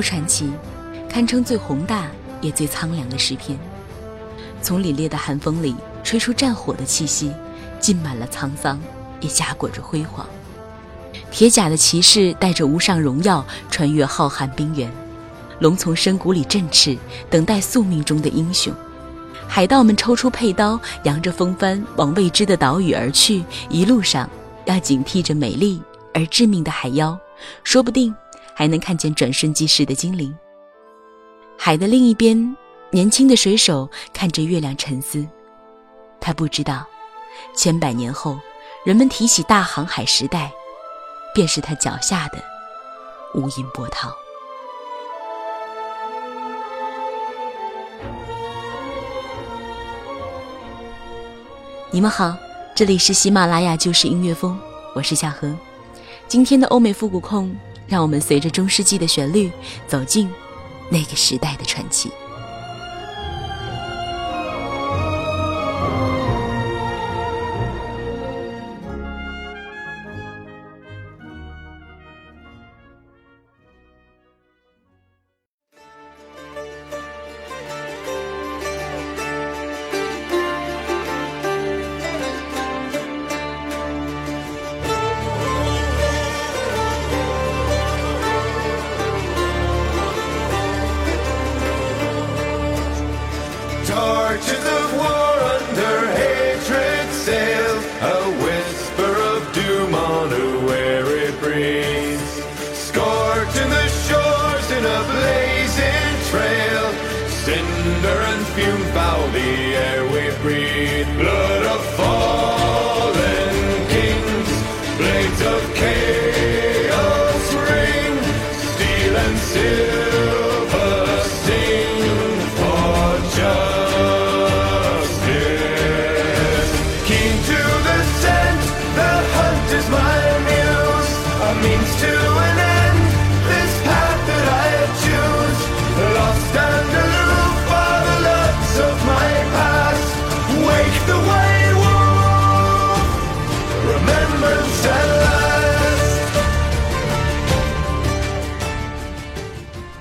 传奇，堪称最宏大也最苍凉的诗篇。从凛冽的寒风里吹出战火的气息，浸满了沧桑，也夹裹着辉煌。铁甲的骑士带着无上荣耀，穿越浩瀚冰原。龙从深谷里振翅，等待宿命中的英雄。海盗们抽出佩刀，扬着风帆往未知的岛屿而去。一路上要警惕着美丽而致命的海妖，说不定。还能看见转瞬即逝的精灵。海的另一边，年轻的水手看着月亮沉思。他不知道，千百年后，人们提起大航海时代，便是他脚下的无垠波涛。你们好，这里是喜马拉雅旧时音乐风，我是夏荷。今天的欧美复古控。让我们随着中世纪的旋律，走进那个时代的传奇。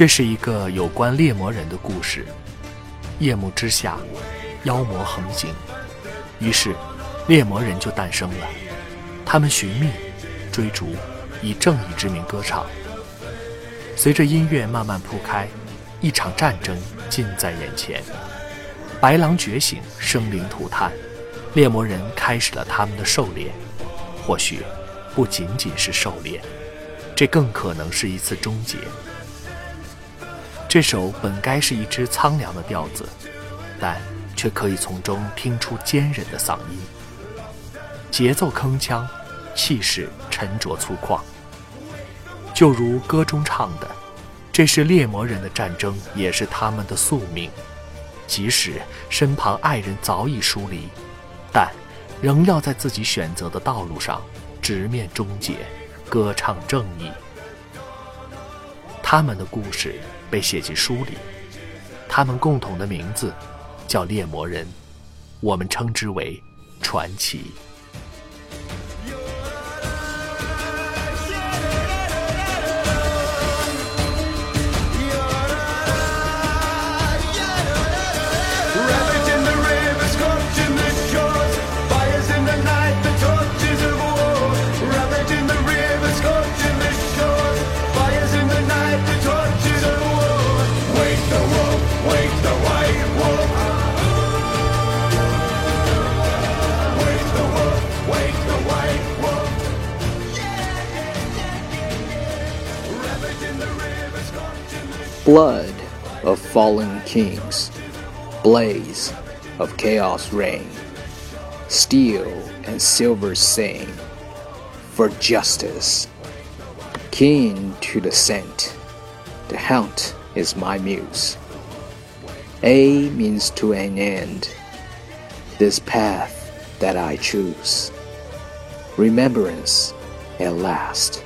这是一个有关猎魔人的故事。夜幕之下，妖魔横行，于是猎魔人就诞生了。他们寻觅、追逐，以正义之名歌唱。随着音乐慢慢铺开，一场战争近在眼前。白狼觉醒，生灵涂炭，猎魔人开始了他们的狩猎。或许，不仅仅是狩猎，这更可能是一次终结。这首本该是一支苍凉的调子，但却可以从中听出坚韧的嗓音。节奏铿锵，气势沉着粗犷。就如歌中唱的：“这是猎魔人的战争，也是他们的宿命。即使身旁爱人早已疏离，但仍要在自己选择的道路上直面终结，歌唱正义。”他们的故事。被写进书里，他们共同的名字叫猎魔人，我们称之为传奇。Flood of fallen kings, blaze of chaos reign, steel and silver sing for justice. Keen to the scent, the hunt is my muse. A means to an end, this path that I choose. Remembrance at last.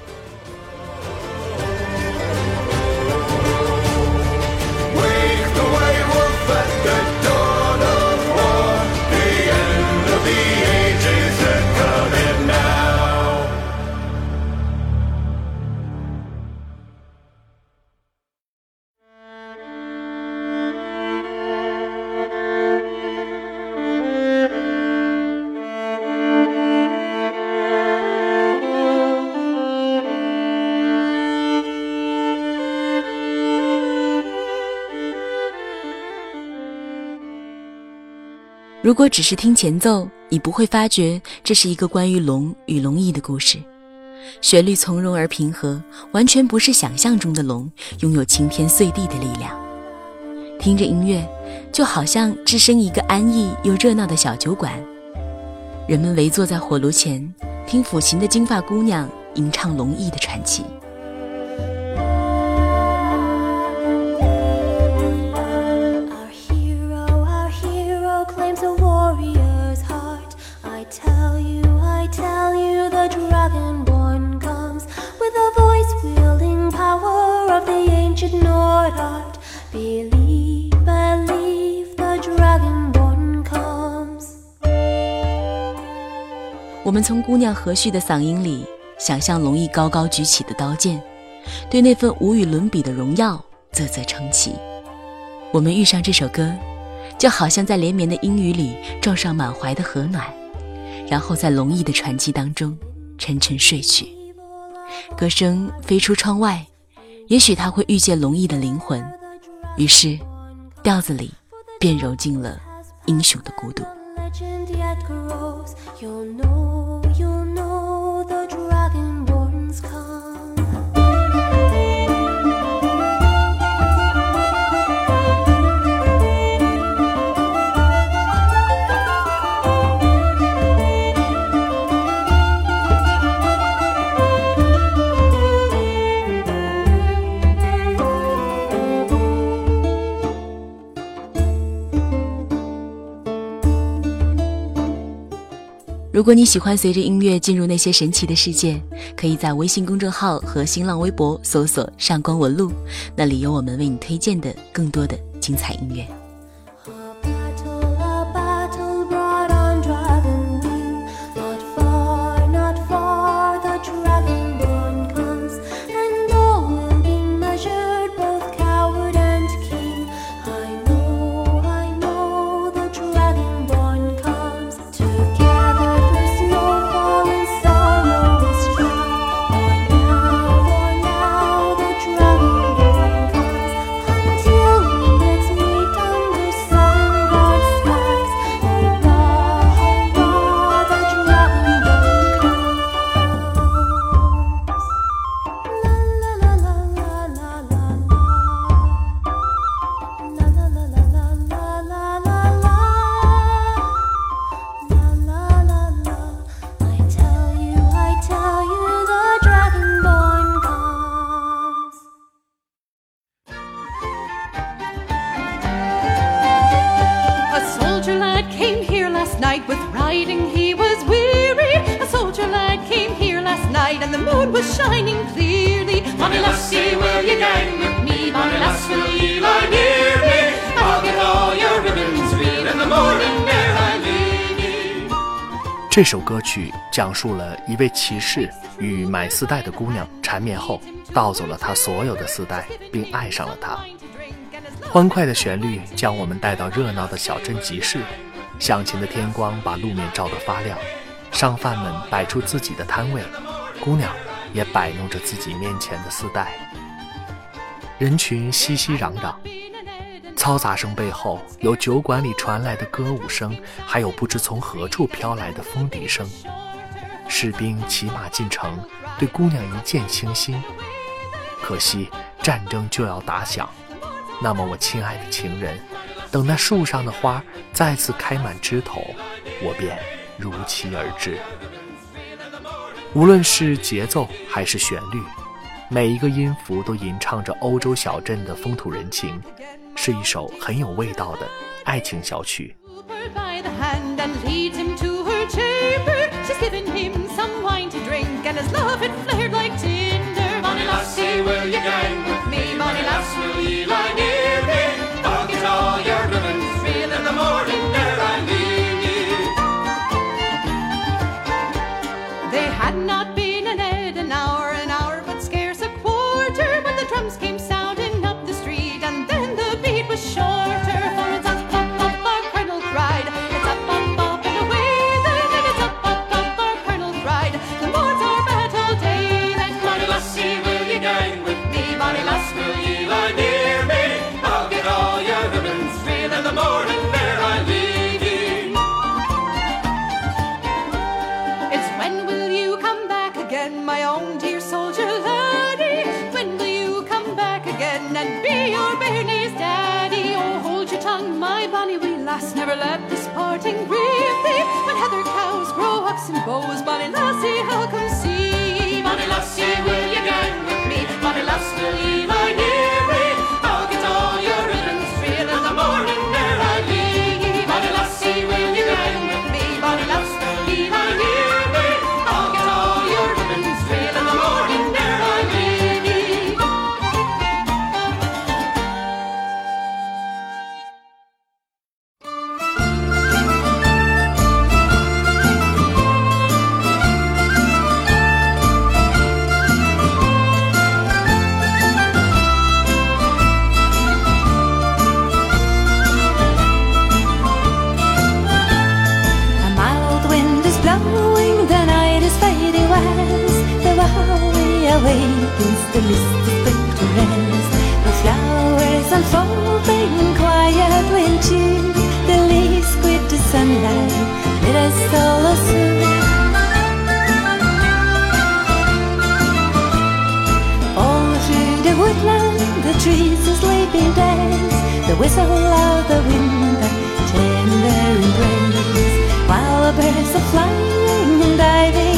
如果只是听前奏，你不会发觉这是一个关于龙与龙翼的故事。旋律从容而平和，完全不是想象中的龙拥有惊天碎地的力量。听着音乐，就好像置身一个安逸又热闹的小酒馆，人们围坐在火炉前，听抚琴的金发姑娘吟唱龙翼的传奇。我们从姑娘和煦的嗓音里，想象龙翼高高举起的刀剑，对那份无与伦比的荣耀啧啧称奇。我们遇上这首歌，就好像在连绵的阴雨里撞上满怀的和暖，然后在龙翼的传奇当中沉沉睡去。歌声飞出窗外，也许他会遇见龙翼的灵魂，于是调子里便揉进了英雄的孤独。如果你喜欢随着音乐进入那些神奇的世界，可以在微信公众号和新浪微博搜索“上官文露”，那里有我们为你推荐的更多的精彩音乐。讲述了一位骑士与买丝带的姑娘缠绵后，盗走了她所有的丝带，并爱上了她。欢快的旋律将我们带到热闹的小镇集市，响晴的天光把路面照得发亮，商贩们摆出自己的摊位，姑娘也摆弄着自己面前的丝带，人群熙熙攘攘，嘈杂声背后有酒馆里传来的歌舞声，还有不知从何处飘来的风笛声。士兵骑马进城，对姑娘一见倾心，可惜战争就要打响。那么，我亲爱的情人，等那树上的花再次开满枝头，我便如期而至。无论是节奏还是旋律，每一个音符都吟唱着欧洲小镇的风土人情，是一首很有味道的爱情小曲。Oh, Bonnie Lassie, how come see? Bonnie Lassie, will you gang with er me? Bonnie Lassie, The whistle of the wind, the tender embrace. While the birds are flying and diving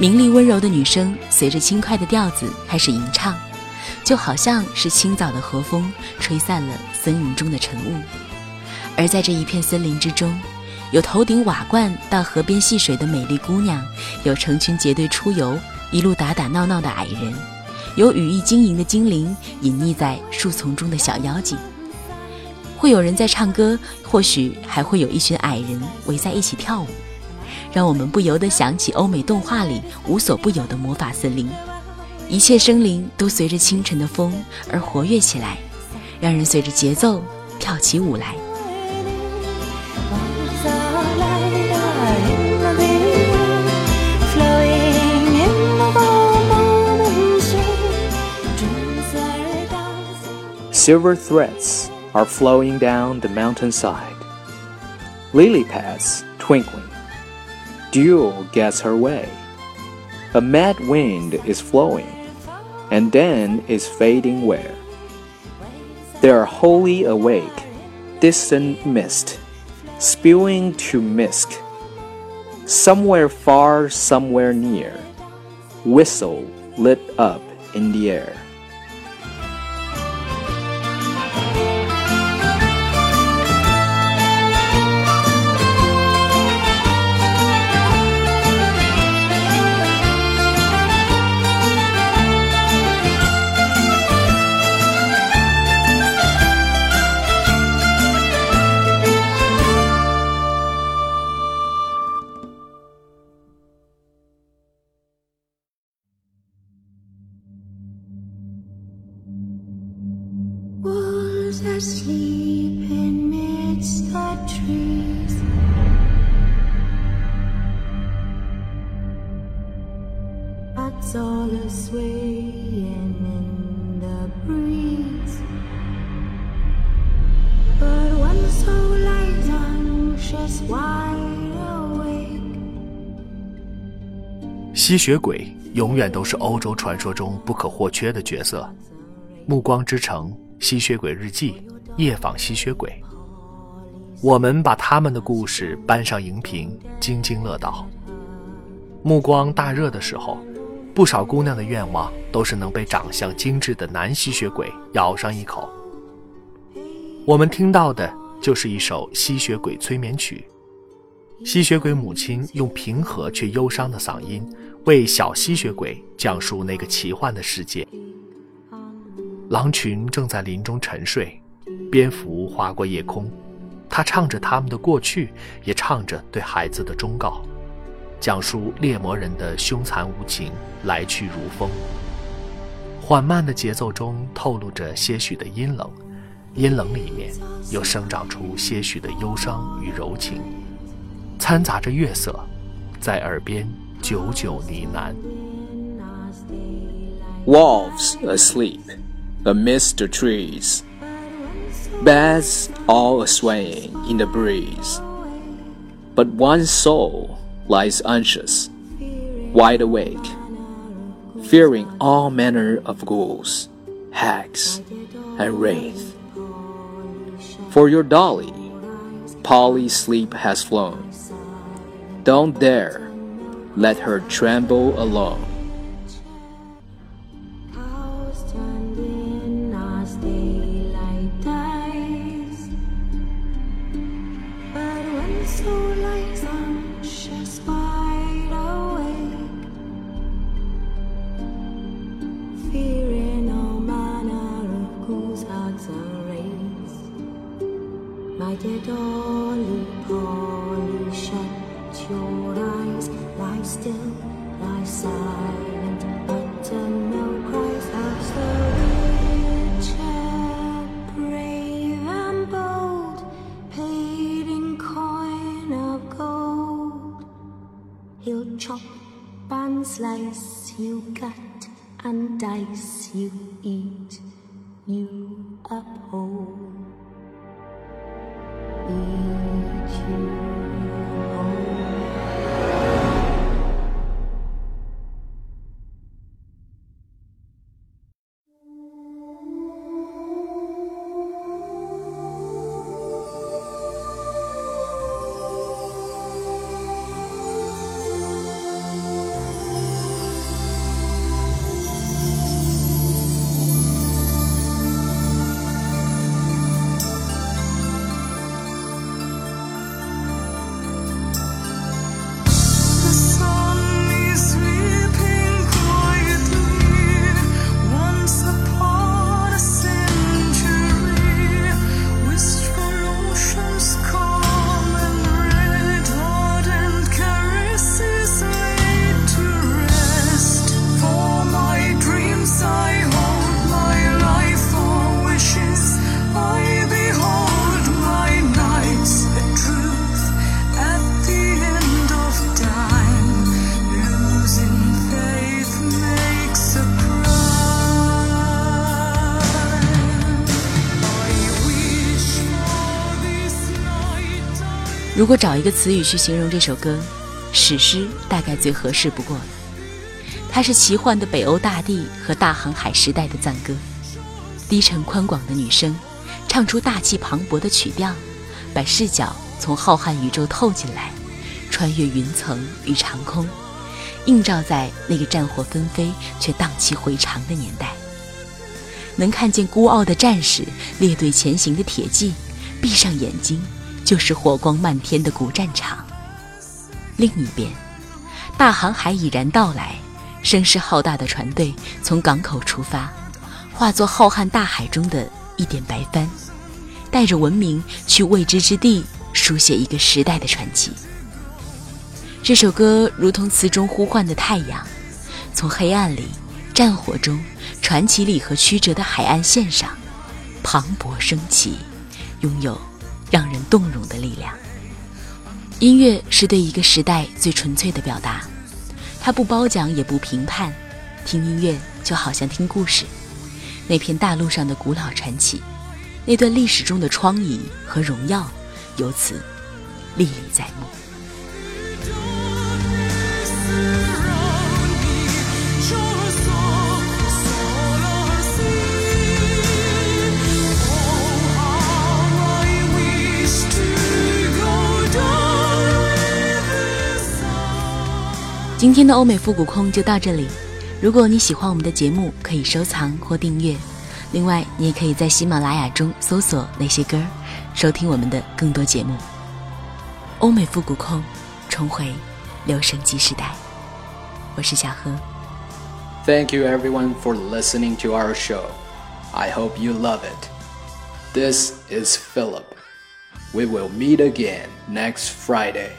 明丽温柔的女声随着轻快的调子开始吟唱，就好像是清早的和风吹散了森林中的晨雾。而在这一片森林之中，有头顶瓦罐到河边戏水的美丽姑娘，有成群结队出游一路打打闹闹的矮人，有羽翼晶莹的精灵隐匿在树丛中的小妖精。会有人在唱歌，或许还会有一群矮人围在一起跳舞。让我们不由得想起欧美动画里无所不有的魔法森林，一切生灵都随着清晨的风而活跃起来，让人随着节奏跳起舞来。Silver threads are flowing down the mountainside. Lily pads twinkling. Dew gets her way. A mad wind is flowing, and then is fading where? They are wholly awake, distant mist, spewing to mist. Somewhere far, somewhere near, whistle lit up in the air. Swaying in the breeze. But one soul lies anxious, wide awake. 吸血鬼永远都是欧洲传说中不可或缺的角色，《暮光之城》《吸血鬼日记》《夜访吸血鬼》，我们把他们的故事搬上荧屏，津津乐道。目光大热的时候，不少姑娘的愿望都是能被长相精致的男吸血鬼咬上一口。我们听到的就是一首吸血鬼催眠曲，吸血鬼母亲用平和却忧伤的嗓音为小吸血鬼讲述那个奇幻的世界。狼群正在林中沉睡，蝙蝠划过夜空，它唱着他们的过去，也唱着对孩子的忠告。讲述猎魔人的凶残无情，来去如风。缓慢的节奏中透露着些许的阴冷，阴冷里面又生长出些许的忧伤与柔情，掺杂着月色，在耳边久久呢喃。Wolves asleep amidst the trees. Bats all a swaying in the breeze. But one soul lies anxious, wide awake, fearing all manner of ghouls, hags, and wraith. For your dolly, Polly sleep has flown. Don't dare let her tremble alone. Dear Dolly, Polly, shut your eyes, lie still, lie silent, utter no cries as the Richard, brave and bold, paid in coin of gold. He'll chop and slice you, cut and dice you, eat you up 如果找一个词语去形容这首歌，史诗大概最合适不过了。它是奇幻的北欧大地和大航海时代的赞歌，低沉宽广的女声，唱出大气磅礴的曲调，把视角从浩瀚宇宙透进来，穿越云层与长空，映照在那个战火纷飞却荡气回肠的年代。能看见孤傲的战士列队前行的铁骑，闭上眼睛就是火光漫天的古战场。另一边，大航海已然到来，声势浩大的船队从港口出发，化作浩瀚大海中的一点白帆，带着文明去未知之地书写一个时代的传奇。这首歌如同词中呼唤的太阳，从黑暗里、战火中、传奇里和曲折的海岸线上，磅礴升起，拥有让人动容的力量。音乐是对一个时代最纯粹的表达，它不褒奖也不评判，听音乐就好像听故事，那片大陆上的古老传奇，那段历史中的疮痍和荣耀，由此历历在目。今天的欧美复古控就到这里。如果你喜欢我们的节目，可以收藏或订阅。另外，你也可以在喜马拉雅中搜索那些歌，收听我们的更多节目。欧美复古控，重回留声机时代。我是小何。 Thank you everyone for listening to our show. I hope you love it. This is Philip. We will meet again next Friday.